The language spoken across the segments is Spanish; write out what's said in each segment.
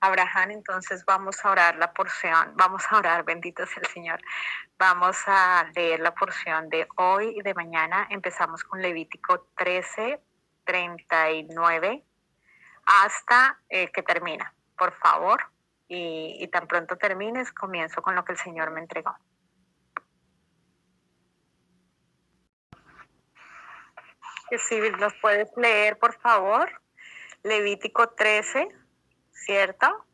Abraham, entonces vamos a orar la porción, vamos a orar, bendito sea el Señor. Vamos a leer la porción de hoy y de mañana. Empezamos con Levítico 13, 39 hasta eh, que termina, por favor. Y, tan pronto termines, comienzo con lo que el Señor me entregó. Si nos puedes leer, por favor. Levítico 13, ¿cierto?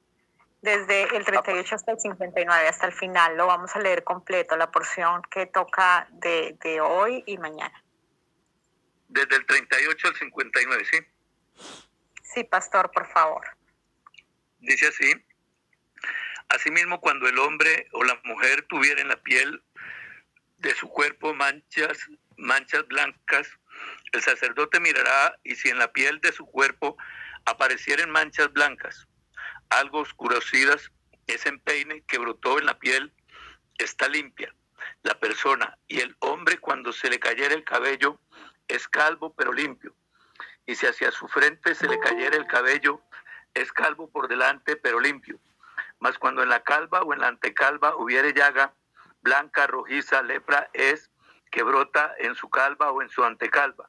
Desde el 38 hasta el 59, hasta el final. Lo vamos a leer completo, la porción que toca de, de hoy y mañana. Desde el 38 al 59, ¿sí? Sí, pastor, por favor. Dice así. Asimismo, cuando el hombre o la mujer tuviera en la piel de su cuerpo manchas, manchas blancas, el sacerdote mirará y si en la piel de su cuerpo aparecieren manchas blancas, algo oscurecidas, ese empeine que brotó en la piel está limpia. La persona y el hombre cuando se le cayera el cabello es calvo pero limpio. Y si hacia su frente se le cayera el cabello, es calvo por delante pero limpio. Mas cuando en la calva o en la antecalva hubiere llaga blanca, rojiza, lepra, es que brota en su calva o en su antecalva.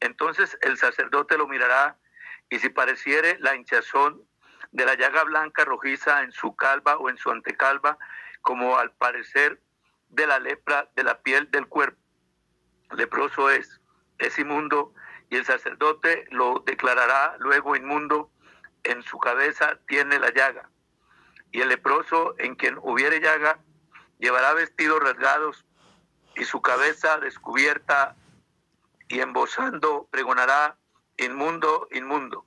Entonces el sacerdote lo mirará y si pareciere la hinchazón de la llaga blanca rojiza en su calva o en su antecalva, como al parecer de la lepra de la piel del cuerpo, leproso es, es inmundo, y el sacerdote lo declarará luego inmundo, en su cabeza tiene la llaga. Y el leproso en quien hubiere llaga llevará vestidos rasgados y su cabeza descubierta y embosando pregonará inmundo, inmundo.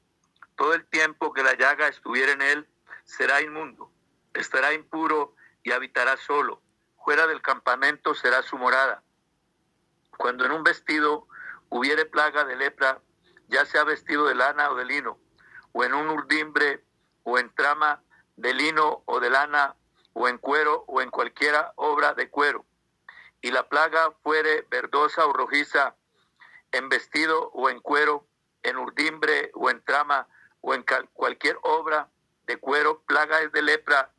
Todo el tiempo que la llaga estuviera en él será inmundo, estará impuro y habitará solo. Fuera del campamento será su morada. Cuando en un vestido hubiere plaga de lepra, ya sea vestido de lana o de lino, o en un urdimbre o en trama de lino o de lana, o en cuero o en cualquiera obra de cuero, y la plaga fuere verdosa o rojiza, en vestido o en cuero, en urdimbre o en trama o en cualquier obra de cuero, plaga es de lepra,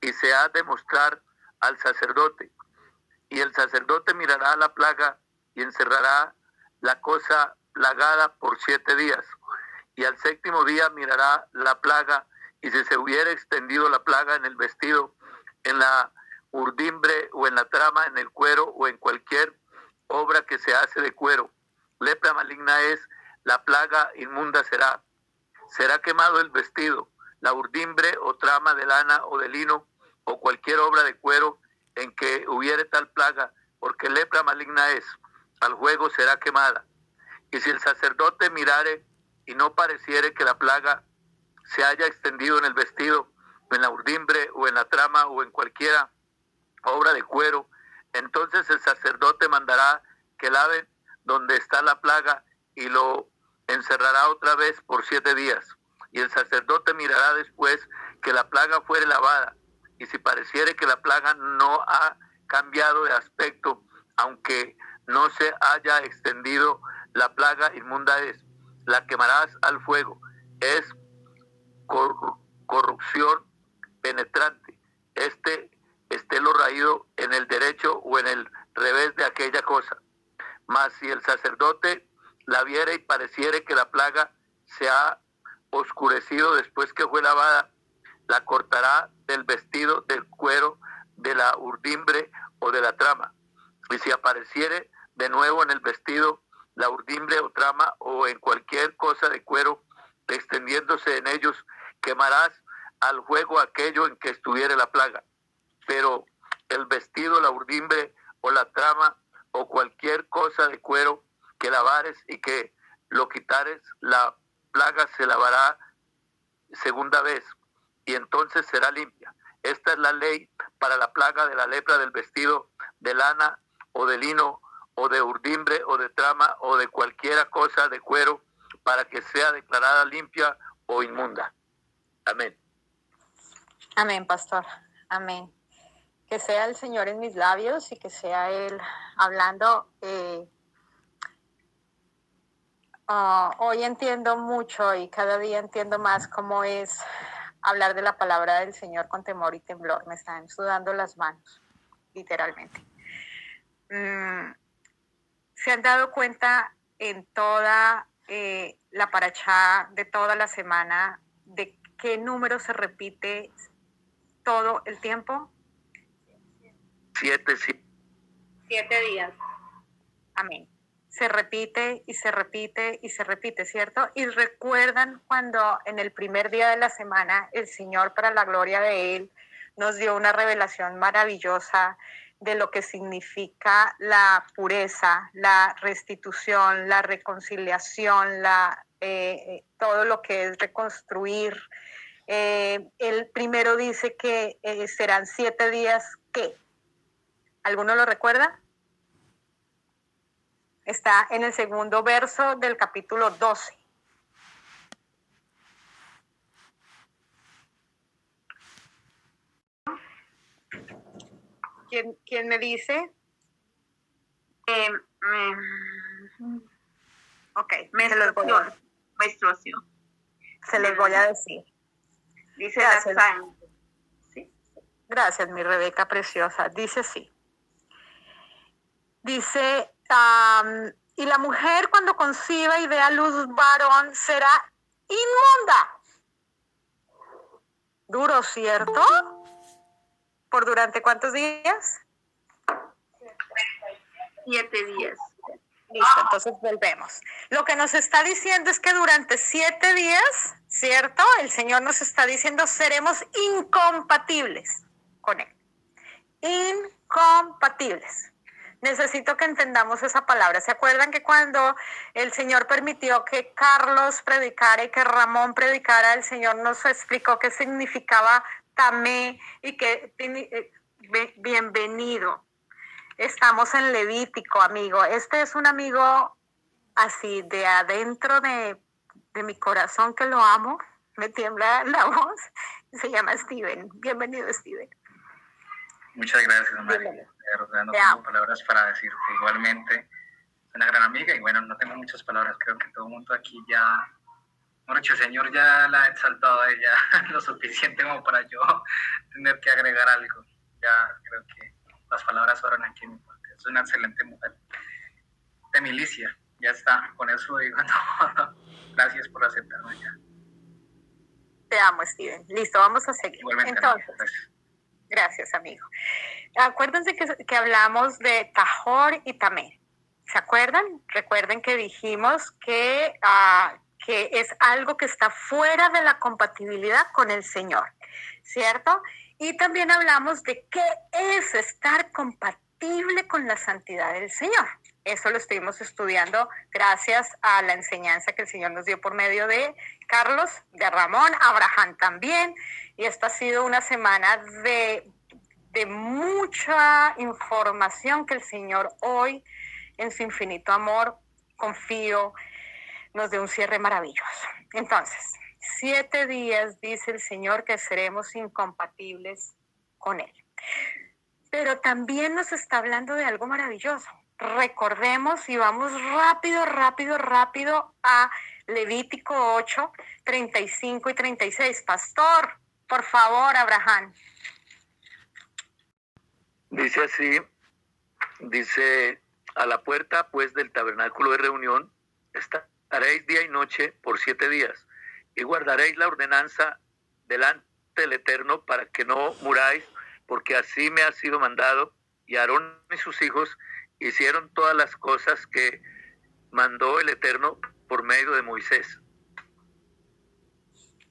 y se ha de mostrar al sacerdote. Y el sacerdote mirará la plaga y encerrará la cosa plagada por siete días. Y al séptimo día mirará la plaga, y si se hubiera extendido la plaga en el vestido, en la urdimbre o en la trama, en el cuero o en cualquier obra que se hace de cuero, Lepra maligna es, la plaga inmunda será. Será quemado el vestido, la urdimbre o trama de lana o de lino o cualquier obra de cuero en que hubiere tal plaga, porque lepra maligna es, al juego será quemada. Y si el sacerdote mirare y no pareciere que la plaga se haya extendido en el vestido, en la urdimbre, o en la trama, o en cualquiera obra de cuero, entonces el sacerdote mandará que lave donde está la plaga y lo encerrará otra vez por siete días. Y el sacerdote mirará después que la plaga fuere lavada. Y si pareciere que la plaga no ha cambiado de aspecto, aunque no se haya extendido, la plaga inmunda es. La quemarás al fuego. Es corrupción penetrante. Este esté lo raído en el derecho o en el revés de aquella cosa mas si el sacerdote la viere y pareciere que la plaga se ha oscurecido después que fue lavada, la cortará del vestido, del cuero, de la urdimbre o de la trama. Y si apareciere de nuevo en el vestido, la urdimbre o trama o en cualquier cosa de cuero, extendiéndose en ellos, quemarás al fuego aquello en que estuviere la plaga. Pero el vestido, la urdimbre o la trama o cualquier cosa de cuero que lavares y que lo quitares, la plaga se lavará segunda vez y entonces será limpia. Esta es la ley para la plaga de la lepra del vestido de lana o de lino o de urdimbre o de trama o de cualquiera cosa de cuero para que sea declarada limpia o inmunda. Amén. Amén, pastor. Amén que sea el Señor en mis labios y que sea Él hablando. Eh, ah, hoy entiendo mucho y cada día entiendo más cómo es hablar de la palabra del Señor con temor y temblor. Me están sudando las manos, literalmente. Mm, ¿Se han dado cuenta en toda eh, la parachá de toda la semana de qué número se repite todo el tiempo? Siete, sí. Siete días. Amén. Se repite y se repite y se repite, ¿cierto? Y recuerdan cuando en el primer día de la semana el Señor, para la gloria de Él, nos dio una revelación maravillosa de lo que significa la pureza, la restitución, la reconciliación, la, eh, todo lo que es reconstruir. Eh, el primero dice que eh, serán siete días que. ¿Alguno lo recuerda? Está en el segundo verso del capítulo 12. ¿Quién, me dice? Eh, ok, menstruación. menstruación. Se los voy a decir. Dice Gracias. ¿Sí? Gracias, mi Rebeca preciosa. Dice sí. Dice, y la mujer cuando conciba y dé a luz varón será inmunda. Duro, ¿cierto? ¿Por durante cuántos días? Siete días. Listo, entonces volvemos. Lo que nos está diciendo es que durante siete días, ¿cierto? El Señor nos está diciendo seremos incompatibles con Él. Incompatibles. Necesito que entendamos esa palabra. ¿Se acuerdan que cuando el Señor permitió que Carlos predicara y que Ramón predicara, el Señor nos explicó qué significaba y que eh, bienvenido. Estamos en Levítico, amigo. Este es un amigo así de adentro de, mi corazón que lo amo. Me tiembla la voz. Se llama Steven. Bienvenido, Steven. Muchas gracias, María. No tengo palabras para decirte. Igualmente, es una gran amiga y bueno, no tengo muchas palabras. Creo que todo el mundo aquí ya el Señor ya la ha exaltado a ella lo suficiente como para yo tener que agregar algo. Ya creo que las palabras fueron aquí. Es una excelente mujer de milicia. Ya está, con eso digo todo. Gracias por aceptarme ya. Te amo, Steven. Listo, vamos a seguir. Entonces, gracias. Amigo. Acuérdense que, que hablamos de Tajor y Tamé. ¿Se acuerdan? Recuerden que dijimos que uh, que es algo que está fuera de la compatibilidad con el Señor, ¿cierto? Y también hablamos de qué es estar compatible con la santidad del Señor. Eso lo estuvimos estudiando gracias a la enseñanza que el Señor nos dio por medio de Carlos, de Ramón, Abraham también. Y esta ha sido una semana de, de mucha información que el Señor hoy, en su infinito amor, confío, nos dé un cierre maravilloso. Entonces, siete días dice el Señor que seremos incompatibles con Él. Pero también nos está hablando de algo maravilloso. Recordemos y vamos rápido, rápido, rápido a Levítico 8, 35 y 36. Pastor, por favor, Abraham. Dice así, dice, a la puerta pues del tabernáculo de reunión está haréis día y noche por siete días, y guardaréis la ordenanza delante del Eterno para que no muráis, porque así me ha sido mandado, y Aarón y sus hijos hicieron todas las cosas que mandó el Eterno por medio de Moisés.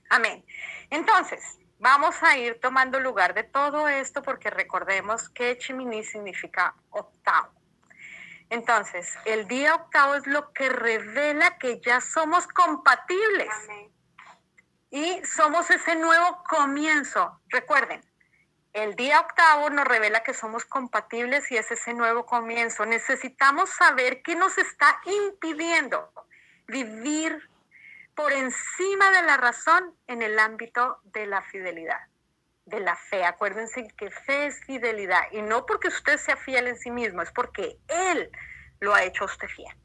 Amén. Entonces, vamos a ir tomando lugar de todo esto porque recordemos que Chiminí significa octavo. Entonces, el día octavo es lo que revela que ya somos compatibles. Y somos ese nuevo comienzo. Recuerden, el día octavo nos revela que somos compatibles y es ese nuevo comienzo. Necesitamos saber qué nos está impidiendo vivir por encima de la razón en el ámbito de la fidelidad de la fe. Acuérdense que fe es fidelidad y no porque usted sea fiel en sí mismo, es porque Él lo ha hecho usted fiel.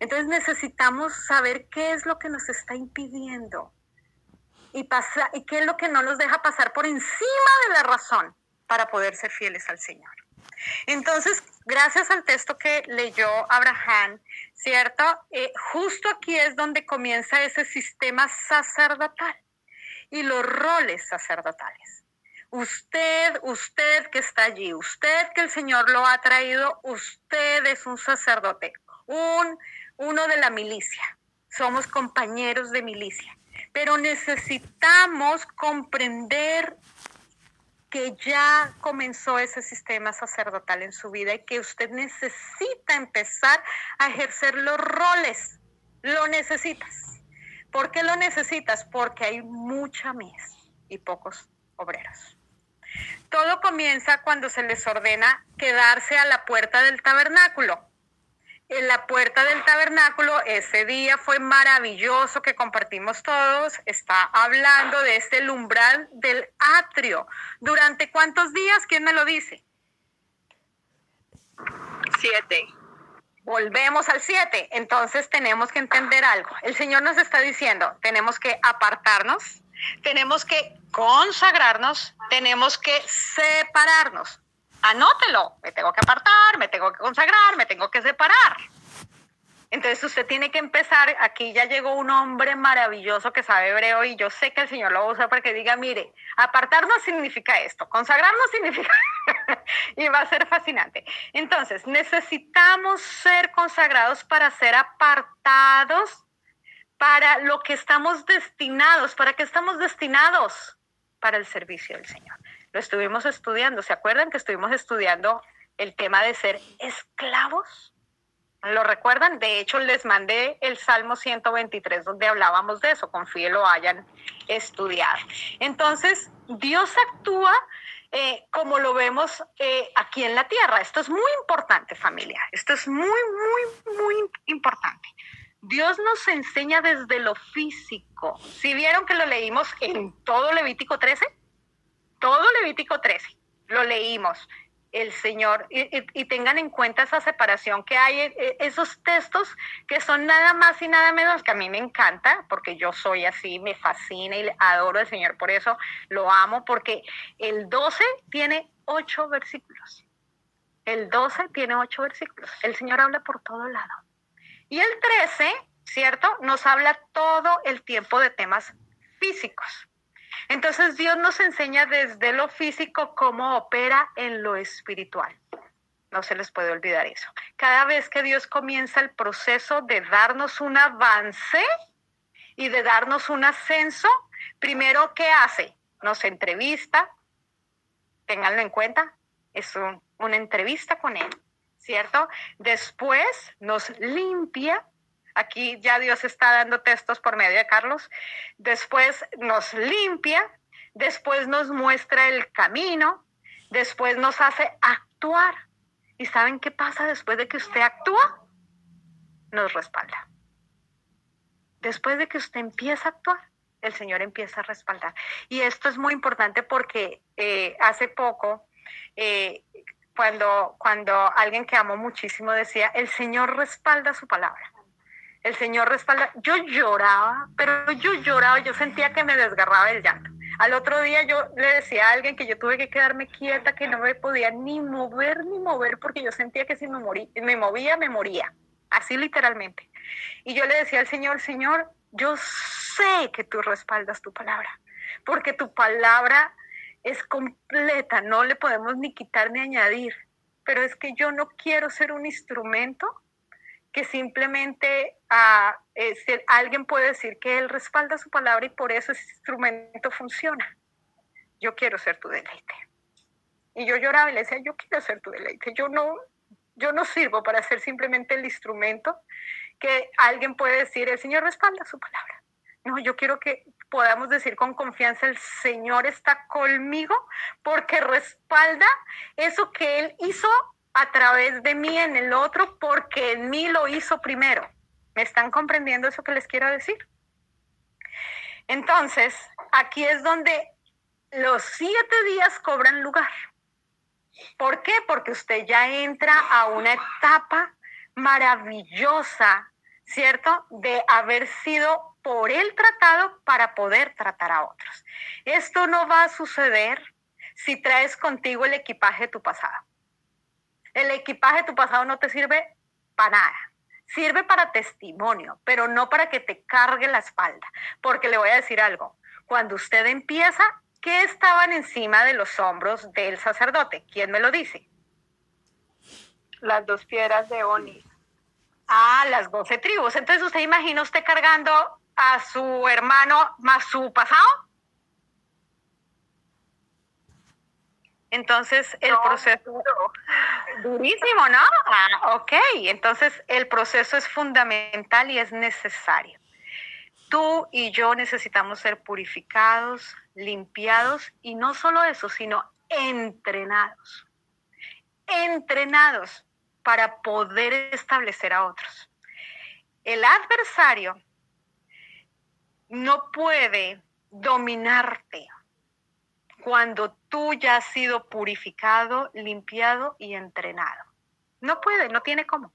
Entonces necesitamos saber qué es lo que nos está impidiendo y, pasa, y qué es lo que no los deja pasar por encima de la razón para poder ser fieles al Señor. Entonces, gracias al texto que leyó Abraham, ¿cierto? Eh, justo aquí es donde comienza ese sistema sacerdotal y los roles sacerdotales. Usted, usted que está allí, usted que el Señor lo ha traído, usted es un sacerdote, un, uno de la milicia. Somos compañeros de milicia. Pero necesitamos comprender que ya comenzó ese sistema sacerdotal en su vida y que usted necesita empezar a ejercer los roles. Lo necesitas. ¿Por qué lo necesitas? Porque hay mucha mies y pocos obreros. Todo comienza cuando se les ordena quedarse a la puerta del tabernáculo en la puerta del tabernáculo. Ese día fue maravilloso que compartimos todos. Está hablando de este umbral del atrio. ¿Durante cuántos días? ¿Quién me lo dice? Siete. Volvemos al siete. Entonces tenemos que entender algo. El Señor nos está diciendo, tenemos que apartarnos, tenemos que consagrarnos, tenemos que separarnos anótelo, me tengo que apartar, me tengo que consagrar, me tengo que separar. Entonces usted tiene que empezar, aquí ya llegó un hombre maravilloso que sabe hebreo y yo sé que el Señor lo usa para que diga, mire, apartarnos significa esto, consagrarnos significa, y va a ser fascinante. Entonces, necesitamos ser consagrados para ser apartados para lo que estamos destinados, para que estamos destinados para el servicio del Señor lo estuvimos estudiando. ¿Se acuerdan que estuvimos estudiando el tema de ser esclavos? ¿Lo recuerdan? De hecho, les mandé el Salmo 123 donde hablábamos de eso. Confíe lo hayan estudiado. Entonces, Dios actúa eh, como lo vemos eh, aquí en la tierra. Esto es muy importante, familia. Esto es muy, muy, muy importante. Dios nos enseña desde lo físico. Si vieron que lo leímos en todo Levítico 13, todo Levítico 13, lo leímos, el Señor, y, tengan en cuenta esa separación que hay, e, esos textos que son nada más y nada menos que a mí me encanta, porque yo soy así, me fascina y adoro al Señor, por eso lo amo, porque el 12 tiene ocho versículos. El 12 tiene ocho versículos. El Señor habla por todo lado. Y el 13, ¿cierto? Nos habla todo el tiempo de temas físicos. Entonces Dios nos enseña desde lo físico cómo opera en lo espiritual. No se les puede olvidar eso. Cada vez que Dios comienza el proceso de darnos un avance y de darnos un ascenso, primero, ¿qué hace? Nos entrevista, ténganlo en cuenta, es una entrevista con Él, ¿cierto? Después nos limpia Aquí ya Dios está dando textos por medio de Carlos. Después nos limpia, después nos muestra el camino, después nos hace actuar. ¿Y saben qué pasa después de que usted actúa? Nos respalda. Después de que usted empieza a actuar, el Señor empieza a respaldar. Y esto es muy importante porque eh, hace poco, eh, cuando, cuando alguien que amo muchísimo decía, el Señor respalda su palabra el Señor respalda. Yo lloraba, pero yo lloraba, yo sentía que me desgarraba el llanto. Al otro día yo le decía a alguien que yo tuve que quedarme quieta, que no me podía ni mover ni mover, porque yo sentía que si me, morí, me movía, me moría. Así literalmente. Y yo le decía al Señor, Señor, yo sé que tú respaldas tu palabra, porque tu palabra es completa, no le podemos ni quitar ni añadir. Pero es que yo no quiero ser un instrumento que simplemente ah, alguien puede decir que él respalda su palabra y por eso ese instrumento funciona. Yo quiero ser tu deleite. Y yo lloraba y le decía, yo quiero ser tu deleite. Yo no, yo no sirvo para ser simplemente el instrumento que alguien puede decir, el Señor respalda su palabra. No, yo quiero que podamos decir con confianza, el Señor está conmigo porque respalda eso que Él hizo a través de mí en el otro porque en mí lo hizo primero. ¿Me están comprendiendo eso que les quiero decir? Entonces, aquí es donde los siete días cobran lugar. ¿Por qué? Porque usted ya entra a una etapa maravillosa, ¿cierto? De haber sido por el tratado para poder tratar a otros. Esto no va a suceder si traes contigo el equipaje de tu pasado. El equipaje de tu pasado no te sirve para nada. Sirve para testimonio, pero no para que te cargue la espalda. Porque le voy a decir algo. Cuando usted empieza, ¿qué estaban encima de los hombros del sacerdote? ¿Quién me lo dice? Las dos piedras de Onis. Ah, las doce tribus. Entonces, ¿usted imagina usted cargando a su hermano más su pasado? Entonces, el proceso... Durísimo, ¿no? Ah, ok, entonces el proceso es fundamental y es necesario. Tú y yo necesitamos ser purificados, limpiados y no solo eso, sino entrenados. Entrenados para poder establecer a otros. El adversario no puede dominarte cuando tú ya has sido purificado, limpiado y entrenado. No puede, no tiene cómo.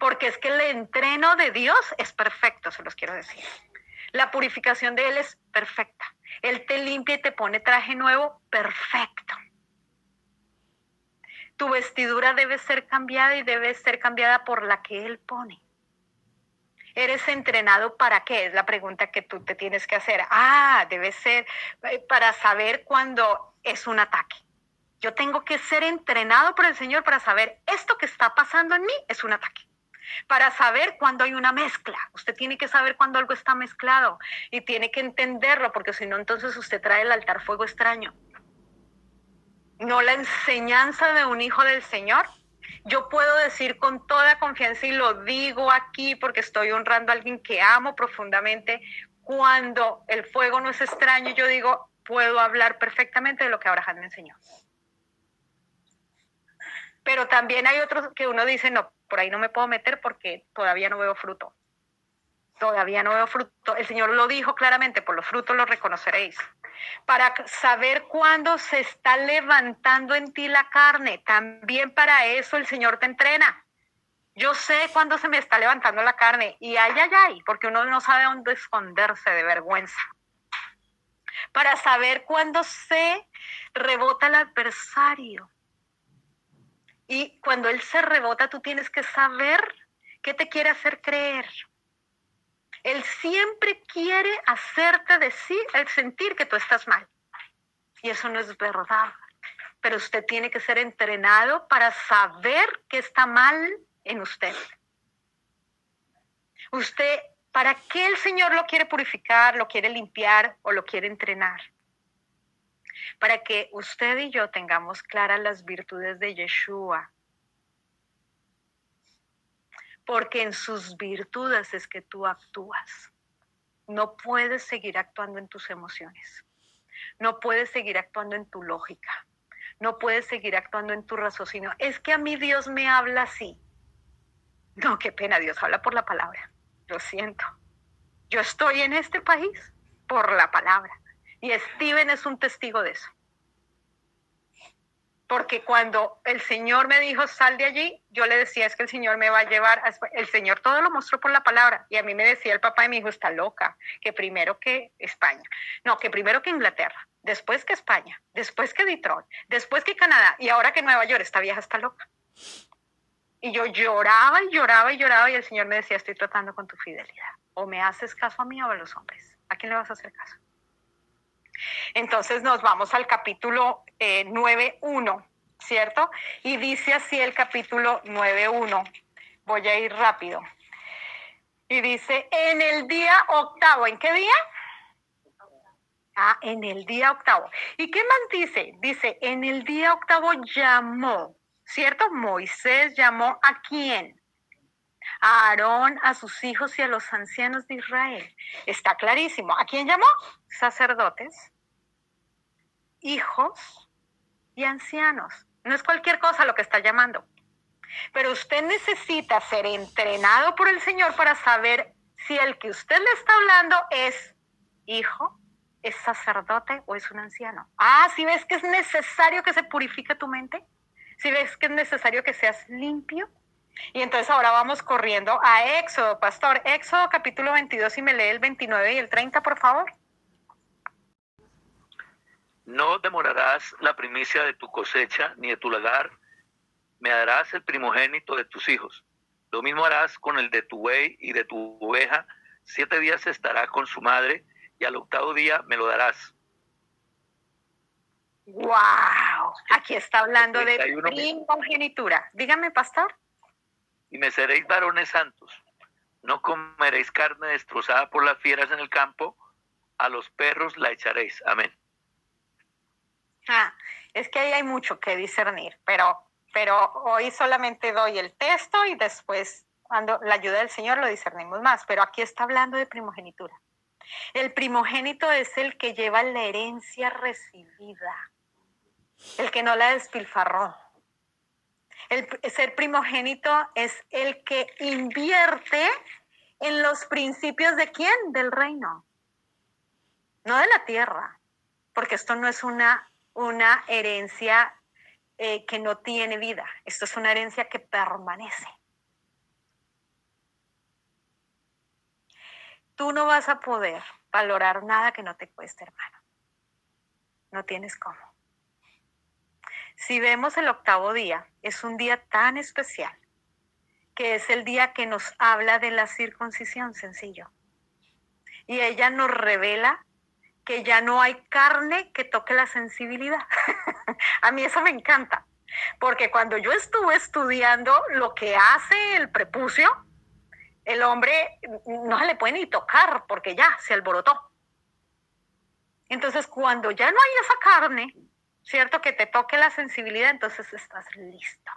Porque es que el entreno de Dios es perfecto, se los quiero decir. La purificación de Él es perfecta. Él te limpia y te pone traje nuevo, perfecto. Tu vestidura debe ser cambiada y debe ser cambiada por la que Él pone. ¿Eres entrenado para qué? Es la pregunta que tú te tienes que hacer. Ah, debe ser eh, para saber cuándo es un ataque. Yo tengo que ser entrenado por el Señor para saber esto que está pasando en mí es un ataque. Para saber cuándo hay una mezcla. Usted tiene que saber cuándo algo está mezclado y tiene que entenderlo porque si no, entonces usted trae el altar fuego extraño. No la enseñanza de un hijo del Señor yo puedo decir con toda confianza y lo digo aquí porque estoy honrando a alguien que amo profundamente, cuando el fuego no es extraño, yo digo, puedo hablar perfectamente de lo que Abraham me enseñó. Pero también hay otros que uno dice, no, por ahí no me puedo meter porque todavía no veo fruto. Todavía no veo fruto. El Señor lo dijo claramente, por los frutos los reconoceréis para saber cuándo se está levantando en ti la carne. También para eso el Señor te entrena. Yo sé cuándo se me está levantando la carne y ay, ay, ay, porque uno no sabe dónde esconderse de vergüenza. Para saber cuándo se rebota el adversario. Y cuando él se rebota, tú tienes que saber qué te quiere hacer creer. Él siempre quiere hacerte decir, el sentir que tú estás mal. Y eso no es verdad. Pero usted tiene que ser entrenado para saber que está mal en usted. Usted, ¿para qué el Señor lo quiere purificar, lo quiere limpiar o lo quiere entrenar? Para que usted y yo tengamos claras las virtudes de Yeshua, porque en sus virtudes es que tú actúas. No puedes seguir actuando en tus emociones. No puedes seguir actuando en tu lógica. No puedes seguir actuando en tu raciocinio. Es que a mí Dios me habla así. No, qué pena, Dios habla por la palabra. Lo siento. Yo estoy en este país por la palabra. Y Steven es un testigo de eso porque cuando el Señor me dijo, sal de allí, yo le decía, es que el Señor me va a llevar, el Señor todo lo mostró por la palabra, y a mí me decía el papá de mi hijo, está loca, que primero que España, no, que primero que Inglaterra, después que España, después que Detroit, después que Canadá, y ahora que Nueva York, esta vieja está loca. Y yo lloraba y lloraba y lloraba, y el Señor me decía, estoy tratando con tu fidelidad, o me haces caso a mí o a los hombres, ¿a quién le vas a hacer caso? Entonces nos vamos al capítulo eh, 9.1, ¿cierto? Y dice así el capítulo 9.1. Voy a ir rápido. Y dice, en el día octavo, ¿en qué día? Ah, en el día octavo. ¿Y qué más dice? Dice, en el día octavo llamó, ¿cierto? Moisés llamó a quién? A Aarón, a sus hijos y a los ancianos de Israel. Está clarísimo. ¿A quién llamó? Sacerdotes, hijos y ancianos. No es cualquier cosa lo que está llamando. Pero usted necesita ser entrenado por el Señor para saber si el que usted le está hablando es hijo, es sacerdote o es un anciano. Ah, si ves que es necesario que se purifique tu mente, si ves que es necesario que seas limpio, Y entonces ahora vamos corriendo a Éxodo, pastor. Éxodo capítulo 22 y me lee el 29 y el 30, por favor. No demorarás la primicia de tu cosecha ni de tu lagar. Me darás el primogénito de tus hijos. Lo mismo harás con el de tu buey y de tu oveja. Siete días estará con su madre y al octavo día me lo darás. ¡Wow! Aquí está hablando de primogenitura. Dígame, pastor. Y me seréis varones santos. No comeréis carne destrozada por las fieras en el campo. A los perros la echaréis. Amén. Ah, es que ahí hay mucho que discernir, pero, pero hoy solamente doy el texto y después, cuando la ayuda del Señor, lo discernimos más. Pero aquí está hablando de primogenitura. El primogénito es el que lleva la herencia recibida, el que no la despilfarró. El ser primogénito es el que invierte en los principios de quién? Del reino, no de la tierra, porque esto no es una una herencia eh, que no tiene vida. Esto es una herencia que permanece. Tú no vas a poder valorar nada que no te cueste, hermano. No tienes cómo. Si vemos el octavo día, es un día tan especial que es el día que nos habla de la circuncisión, sencillo. Y ella nos revela que ya no hay carne que toque la sensibilidad. a mí eso me encanta, porque cuando yo estuve estudiando lo que hace el prepucio, el hombre no se le puede ni tocar porque ya se alborotó. Entonces, cuando ya no hay esa carne, ¿cierto? Que te toque la sensibilidad, entonces estás listo.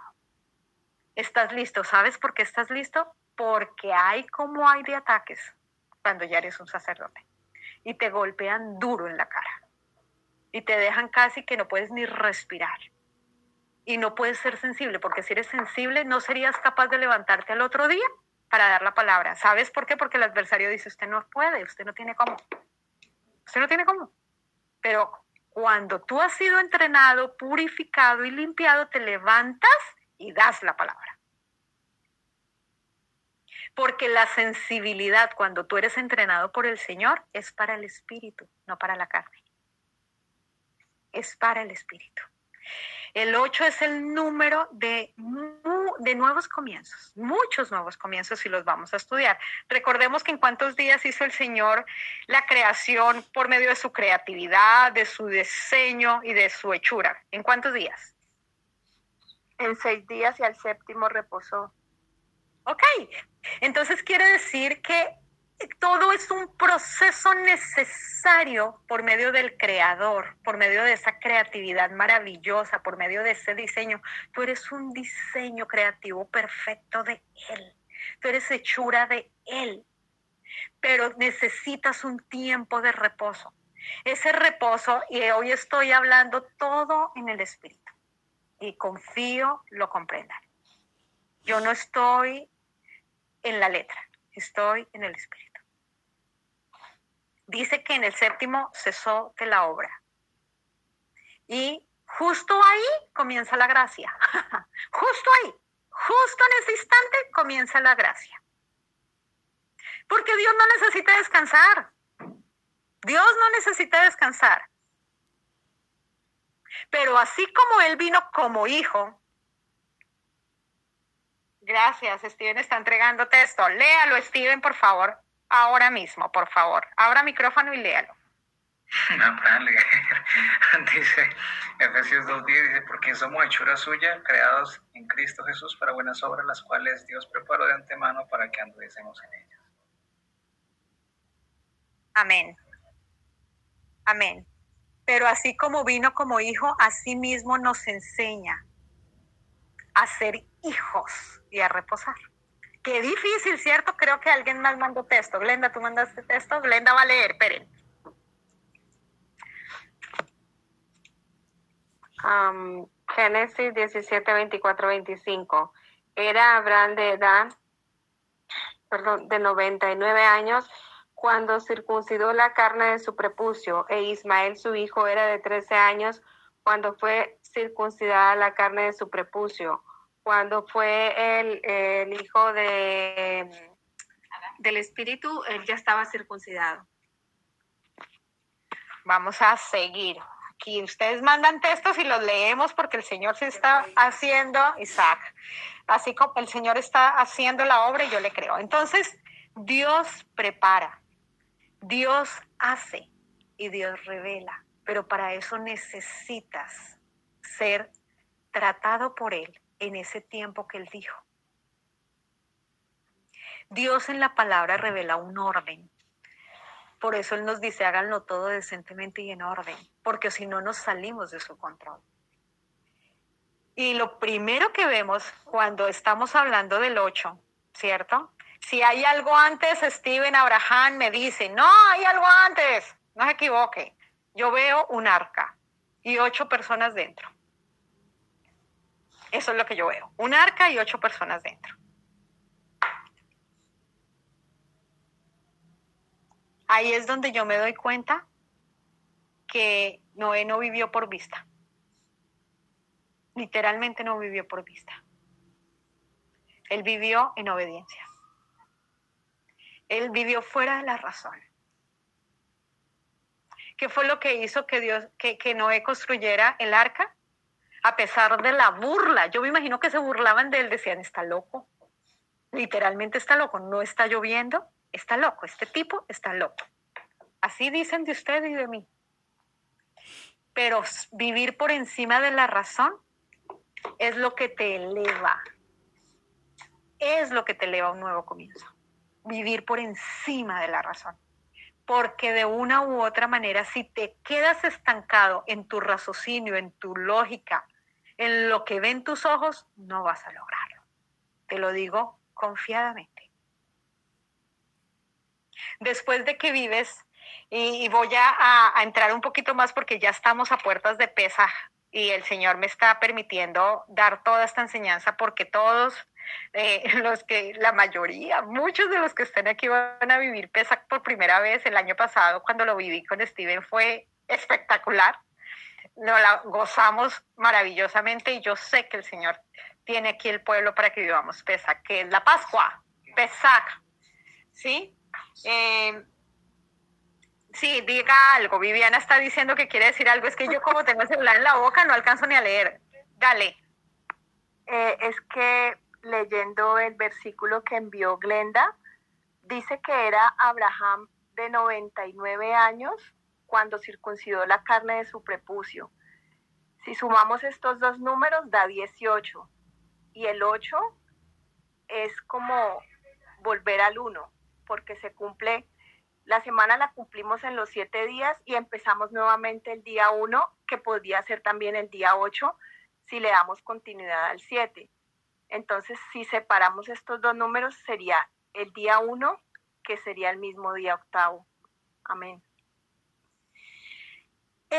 Estás listo. ¿Sabes por qué estás listo? Porque hay como hay de ataques cuando ya eres un sacerdote y te golpean duro en la cara y te dejan casi que no puedes ni respirar y no puedes ser sensible, porque si eres sensible no serías capaz de levantarte al otro día para dar la palabra. ¿Sabes por qué? Porque el adversario dice, usted no puede, usted no tiene cómo. Usted no tiene cómo. Pero cuando tú has sido entrenado, purificado y limpiado, te levantas y das la palabra. Porque la sensibilidad cuando tú eres entrenado por el Señor es para el espíritu, no para la carne. Es para el espíritu. El 8 es el número de, de nuevos comienzos, muchos nuevos comienzos y los vamos a estudiar. Recordemos que en cuántos días hizo el Señor la creación por medio de su creatividad, de su diseño y de su hechura. ¿En cuántos días? En seis días y al séptimo reposó. Ok, entonces quiere decir que todo es un proceso necesario por medio del creador, por medio de esa creatividad maravillosa, por medio de ese diseño. Tú eres un diseño creativo perfecto de Él. Tú eres hechura de Él. Pero necesitas un tiempo de reposo. Ese reposo, y hoy estoy hablando todo en el Espíritu. Y confío lo comprendan. Yo no estoy en la letra, estoy en el Espíritu. Dice que en el séptimo cesó de la obra. Y justo ahí comienza la gracia. justo ahí, justo en ese instante comienza la gracia. Porque Dios no necesita descansar. Dios no necesita descansar. Pero así como Él vino como hijo, Gracias, Steven está entregando texto. Léalo, Steven, por favor, ahora mismo, por favor. Abra micrófono y léalo. No, Dice Efesios 2.10, dice, porque somos hechura suya, creados en Cristo Jesús para buenas obras, las cuales Dios preparó de antemano para que anduviésemos en ellas. Amén. Amén. Pero así como vino como hijo, así mismo nos enseña a ser hijos y a reposar. Qué difícil, ¿cierto? Creo que alguien más mandó texto. Glenda, ¿tú mandaste texto? Glenda va a leer, esperen. Génesis 17, 24, 25. Era Abraham de edad, perdón, de 99 años cuando circuncidó la carne de su prepucio, e Ismael su hijo era de 13 años cuando fue circuncidada la carne de su prepucio cuando fue el, hijo de, del Espíritu, él ya estaba circuncidado. Vamos a seguir. Aquí ustedes mandan textos y los leemos porque el Señor se está haciendo, Isaac, así como el Señor está haciendo la obra y yo le creo. Entonces, Dios prepara, Dios hace y Dios revela, pero para eso necesitas ser tratado por Él en ese tiempo que Él dijo. Dios en la palabra revela un orden. Por eso Él nos dice, háganlo todo decentemente y en orden, porque si no nos salimos de su control. Y lo primero que vemos cuando estamos hablando del 8, ¿cierto? Si hay algo antes, Steven Abraham me dice, no, hay algo antes, no se equivoque. Yo veo un arca y ocho personas dentro. Eso es lo que yo veo, un arca y ocho personas dentro. Ahí es donde yo me doy cuenta que Noé no vivió por vista. Literalmente no vivió por vista. Él vivió en obediencia. Él vivió fuera de la razón. ¿Qué fue lo que hizo que Dios, que, que Noé construyera el arca? A pesar de la burla. Yo me imagino que se burlaban de él, decían, está loco. Literalmente está loco. No está lloviendo, está loco. Este tipo está loco. Así dicen de usted y de mí. Pero vivir por encima de la razón es lo que te eleva. Es lo que te eleva a un nuevo comienzo. Vivir por encima de la razón. Porque de una u otra manera, si te quedas estancado en tu raciocinio, en tu lógica, en lo que ven tus ojos, no vas a lograrlo. Te lo digo confiadamente. Después de que vives, y, voy a, entrar un poquito más porque ya estamos a puertas de Pesaj y el Señor me está permitiendo dar toda esta enseñanza porque todos eh, los que, la mayoría, muchos de los que estén aquí van a vivir Pesach por primera vez. El año pasado, cuando lo viví con Steven, fue espectacular. Nos la gozamos maravillosamente y yo sé que el Señor tiene aquí el pueblo para que vivamos Pesach, que es la Pascua, Pesach. ¿Sí? Eh, Sí, diga algo. Viviana está diciendo que quiere decir algo. Es que yo como tengo el celular en la boca no alcanzo ni a leer. Dale. Eh, es que leyendo el versículo que envió Glenda, dice que era Abraham de 99 años cuando circuncidó la carne de su prepucio. Si sumamos estos dos números, da 18. Y el 8 es como volver al 1, porque se cumple la semana la cumplimos en los siete días y empezamos nuevamente el día uno, que podría ser también el día ocho, si le damos continuidad al siete. Entonces, si separamos estos dos números, sería el día uno, que sería el mismo día octavo. Amén.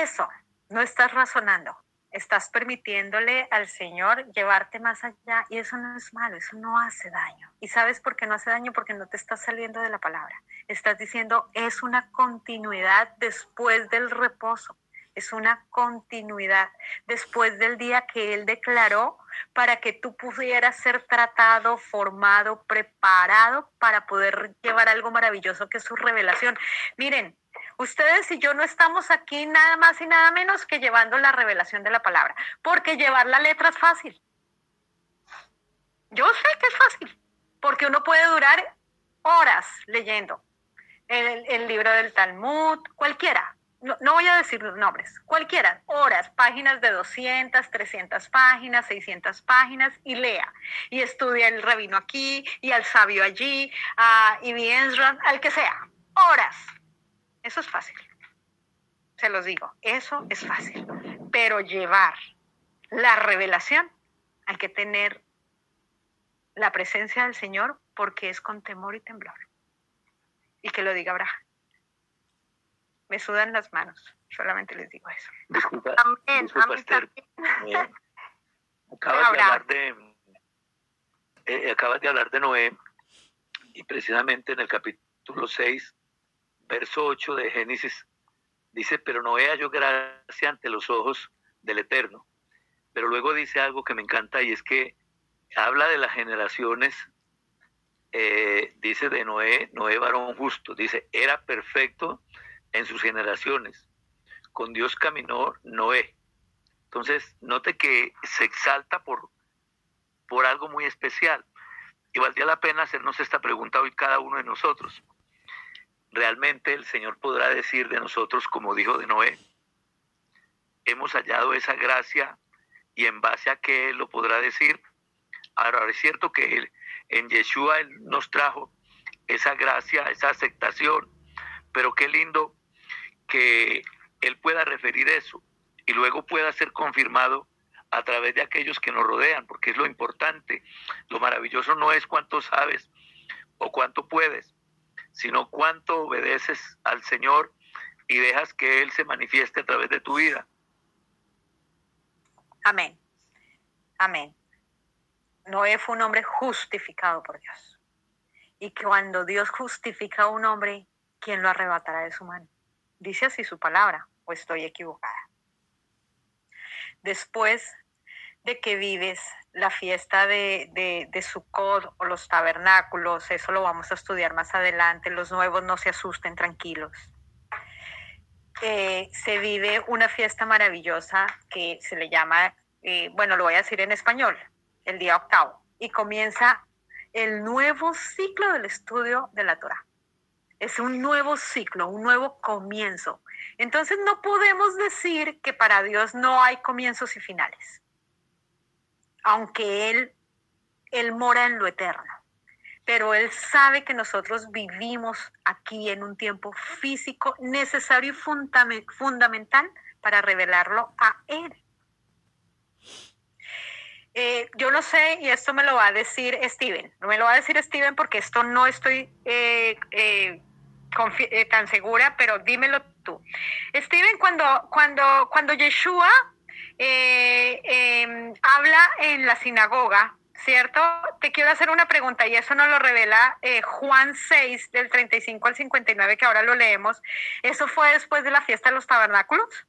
Eso, no estás razonando estás permitiéndole al Señor llevarte más allá y eso no es malo, eso no hace daño. ¿Y sabes por qué no hace daño? Porque no te estás saliendo de la palabra. Estás diciendo, es una continuidad después del reposo, es una continuidad después del día que Él declaró para que tú pudieras ser tratado, formado, preparado para poder llevar algo maravilloso que es su revelación. Miren, Ustedes y yo no estamos aquí nada más y nada menos que llevando la revelación de la palabra, porque llevar la letra es fácil. Yo sé que es fácil, porque uno puede durar horas leyendo el, libro del Talmud, cualquiera. No, voy a decir los nombres, cualquiera, horas, páginas de 200, 300 páginas, 600 páginas, y lea. Y estudia el rabino aquí, y al sabio allí, a Ibi al que sea, horas eso es fácil. Se los digo, eso es fácil. Pero llevar la revelación hay que tener la presencia del Señor porque es con temor y temblor. Y que lo diga Abraham. Me sudan las manos, solamente les digo eso. Disculpa, amén, eh, acabas, de hablar de, eh, acabas de hablar de Noé y precisamente en el capítulo 6 verso 8 de Génesis, dice, pero no vea yo gracia ante los ojos del Eterno. Pero luego dice algo que me encanta y es que habla de las generaciones, eh, dice de Noé, Noé varón justo, dice, era perfecto en sus generaciones. Con Dios caminó Noé. Entonces, note que se exalta por, por algo muy especial. Y valdría la pena hacernos esta pregunta hoy cada uno de nosotros. ¿Realmente el Señor podrá decir de nosotros, como dijo de Noé, hemos hallado esa gracia y en base a qué Él lo podrá decir? Ahora, es cierto que él, en Yeshua Él nos trajo esa gracia, esa aceptación, pero qué lindo que Él pueda referir eso y luego pueda ser confirmado a través de aquellos que nos rodean, porque es lo importante. Lo maravilloso no es cuánto sabes o cuánto puedes, sino cuánto obedeces al Señor y dejas que Él se manifieste a través de tu vida. Amén. Amén. Noé fue un hombre justificado por Dios. Y cuando Dios justifica a un hombre, ¿quién lo arrebatará de su mano? Dice así su palabra, o estoy equivocada. Después de que vives la fiesta de, de, Sukkot o los tabernáculos, eso lo vamos a estudiar más adelante, los nuevos no se asusten, tranquilos. Se vive una fiesta maravillosa que se le llama, eh, bueno, lo voy a decir en español, el día octavo, y comienza el nuevo ciclo del estudio de la Torah. Es un nuevo ciclo, un nuevo comienzo. Entonces no podemos decir que para Dios no hay comienzos y finales aunque Él, Él mora en lo eterno. Pero Él sabe que nosotros vivimos aquí en un tiempo físico necesario y fundamental para revelarlo a Él. Eh, yo no sé, y esto me lo va a decir Steven, no me lo va a decir Steven porque esto no estoy eh, eh, tan segura, pero dímelo tú. Steven, cuando, cuando, cuando Yeshua eh, em, habla en la sinagoga, ¿cierto? Te quiero hacer una pregunta y eso nos lo revela eh, Juan 6 del 35 al 59 que ahora lo leemos. ¿Eso fue después de la fiesta de los tabernáculos?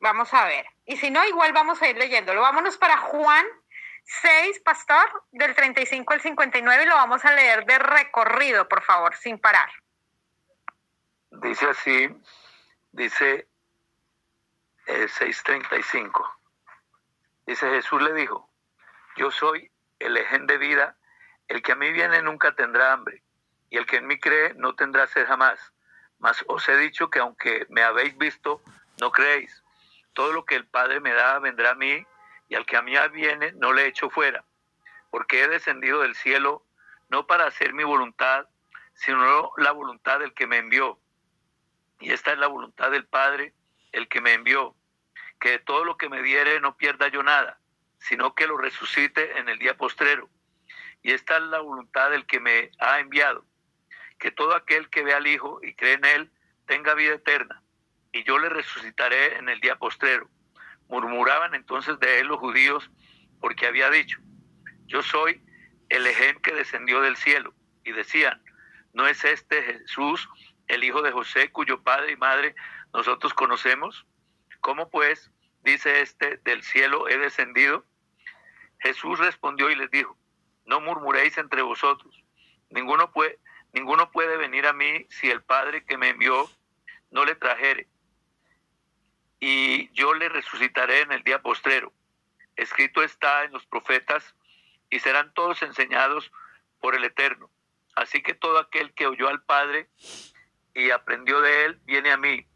Vamos a ver. Y si no, igual vamos a ir leyéndolo. Vámonos para Juan 6, pastor, del 35 al 59, y lo vamos a leer de recorrido, por favor, sin parar. Dice así, dice eh, 6.35. Dice Jesús le dijo, yo soy el ejen de vida, el que a mí viene nunca tendrá hambre, y el que en mí cree no tendrá sed jamás. Mas os he dicho que aunque me habéis visto, no creéis. Todo lo que el Padre me da vendrá a mí, y al que a mí viene no le echo fuera, porque he descendido del cielo no para hacer mi voluntad, sino la voluntad del que me envió. Y esta es la voluntad del Padre, el que me envió, que de todo lo que me diere no pierda yo nada, sino que lo resucite en el día postrero. Y esta es la voluntad del que me ha enviado, que todo aquel que ve al Hijo y cree en Él tenga vida eterna, y yo le resucitaré en el día postrero. Murmuraban entonces de él los judíos porque había dicho, yo soy el ejemplo que descendió del cielo. Y decían, ¿no es este Jesús, el hijo de José, cuyo padre y madre nosotros conocemos? ¿Cómo pues, dice este, del cielo he descendido? Jesús respondió y les dijo, no murmuréis entre vosotros. Ninguno puede, ninguno puede venir a mí si el Padre que me envió no le trajere y yo le resucitaré en el día postrero. Escrito está en los profetas, y serán todos enseñados por el Eterno. Así que todo aquel que oyó al Padre y aprendió de él, viene a mí.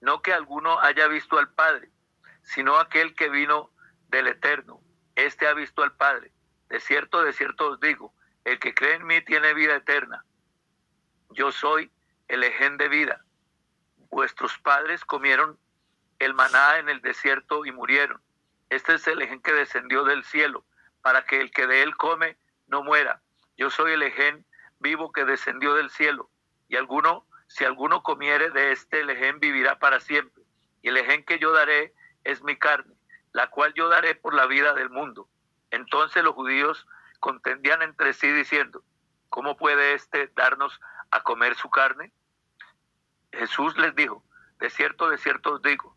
No que alguno haya visto al Padre, sino aquel que vino del Eterno. Este ha visto al Padre. De cierto, de cierto os digo, el que cree en mí tiene vida eterna. Yo soy el ején de vida. Vuestros padres comieron el maná en el desierto y murieron. Este es el ején que descendió del cielo, para que el que de él come no muera. Yo soy el ején vivo que descendió del cielo, y alguno, si alguno comiere de este ején, vivirá para siempre. Y el ején que yo daré es mi carne, la cual yo daré por la vida del mundo. Entonces los judíos contendían entre sí diciendo, ¿cómo puede éste darnos a comer su carne? Jesús les dijo, de cierto, de cierto os digo,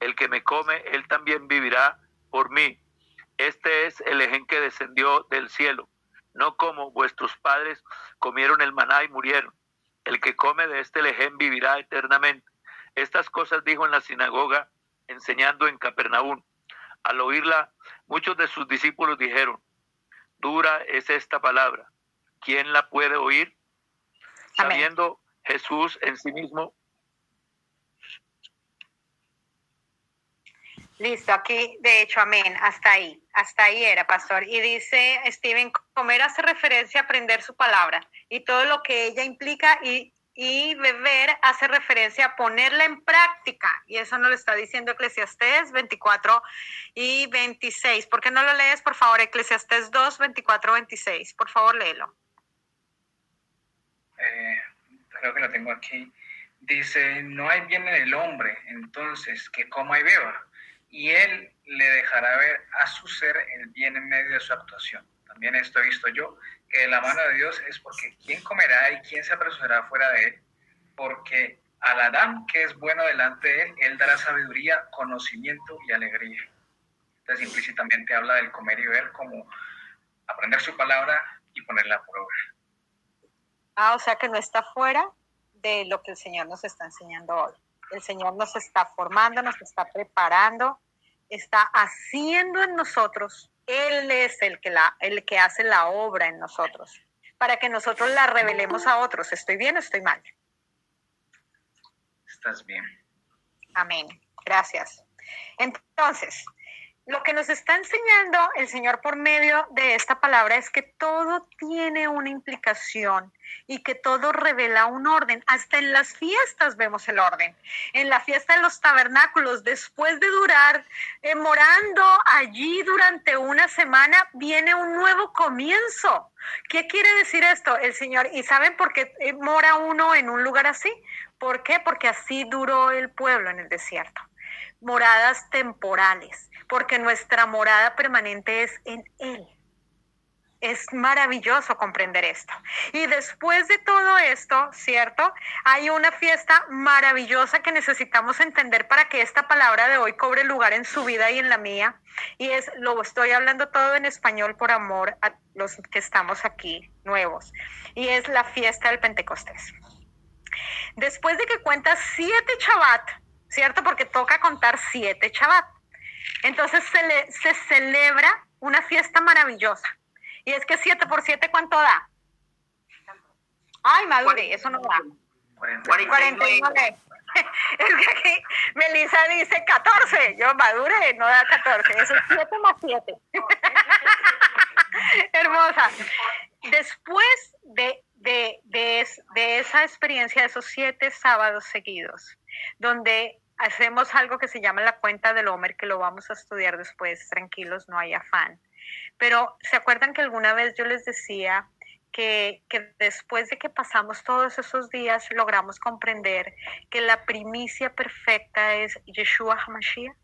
el que me come, él también vivirá por mí. Este es el ejemplo que descendió del cielo, no como vuestros padres comieron el maná y murieron. El que come de este lejen vivirá eternamente. Estas cosas dijo en la sinagoga, enseñando en Capernaum. Al oírla, muchos de sus discípulos dijeron, dura es esta palabra, ¿quién la puede oír? Sabiendo Jesús en sí mismo Listo, aquí de hecho, amén, hasta ahí, hasta ahí era, pastor. Y dice Steven, comer hace referencia a aprender su palabra y todo lo que ella implica y, y beber hace referencia a ponerla en práctica. Y eso nos lo está diciendo Eclesiastés 24 y 26. ¿Por qué no lo lees, por favor? Eclesiastés 2, 24, 26. Por favor, léelo. Eh, creo que lo tengo aquí. Dice, no hay bien en el hombre, entonces que coma y beba y Él le dejará ver a su ser el bien en medio de su actuación. También esto he visto yo, que de la mano de Dios es porque quién comerá y quién se apresurará fuera de Él, porque al Adán que es bueno delante de Él, Él dará sabiduría, conocimiento y alegría. Entonces implícitamente habla del comer y ver como aprender su palabra y ponerla por obra. Ah, o sea que no está fuera de lo que el Señor nos está enseñando hoy. El Señor nos está formando, nos está preparando está haciendo en nosotros, Él es el que, la, el que hace la obra en nosotros, para que nosotros la revelemos a otros. ¿Estoy bien o estoy mal? Estás bien. Amén. Gracias. Entonces, lo que nos está enseñando el Señor por medio de esta palabra es que todo tiene una implicación y que todo revela un orden. Hasta en las fiestas vemos el orden. En la fiesta de los tabernáculos, después de durar eh, morando allí durante una semana, viene un nuevo comienzo. ¿Qué quiere decir esto? El Señor, ¿y saben por qué eh, mora uno en un lugar así? ¿Por qué? Porque así duró el pueblo en el desierto moradas temporales, porque nuestra morada permanente es en Él. Es maravilloso comprender esto. Y después de todo esto, ¿cierto? Hay una fiesta maravillosa que necesitamos entender para que esta palabra de hoy cobre lugar en su vida y en la mía. Y es, lo estoy hablando todo en español por amor a los que estamos aquí nuevos. Y es la fiesta del Pentecostés. Después de que cuenta siete Shabbat, ¿cierto? Porque toca contar siete Shabbat. Entonces se, le, se celebra una fiesta maravillosa. Y es que siete por siete, ¿cuánto da? Ay, madure, eso no da. 49. Es que aquí Melissa dice 14. Yo, madure, no da 14. Eso es 7 más 7. Hermosa. Después de, de, de, de esa experiencia, de esos siete sábados seguidos, donde hacemos algo que se llama la cuenta del Homer, que lo vamos a estudiar después, tranquilos, no hay afán. Pero ¿se acuerdan que alguna vez yo les decía que, que, después de que pasamos todos esos días logramos comprender que la primicia perfecta es Yeshua HaMashiach?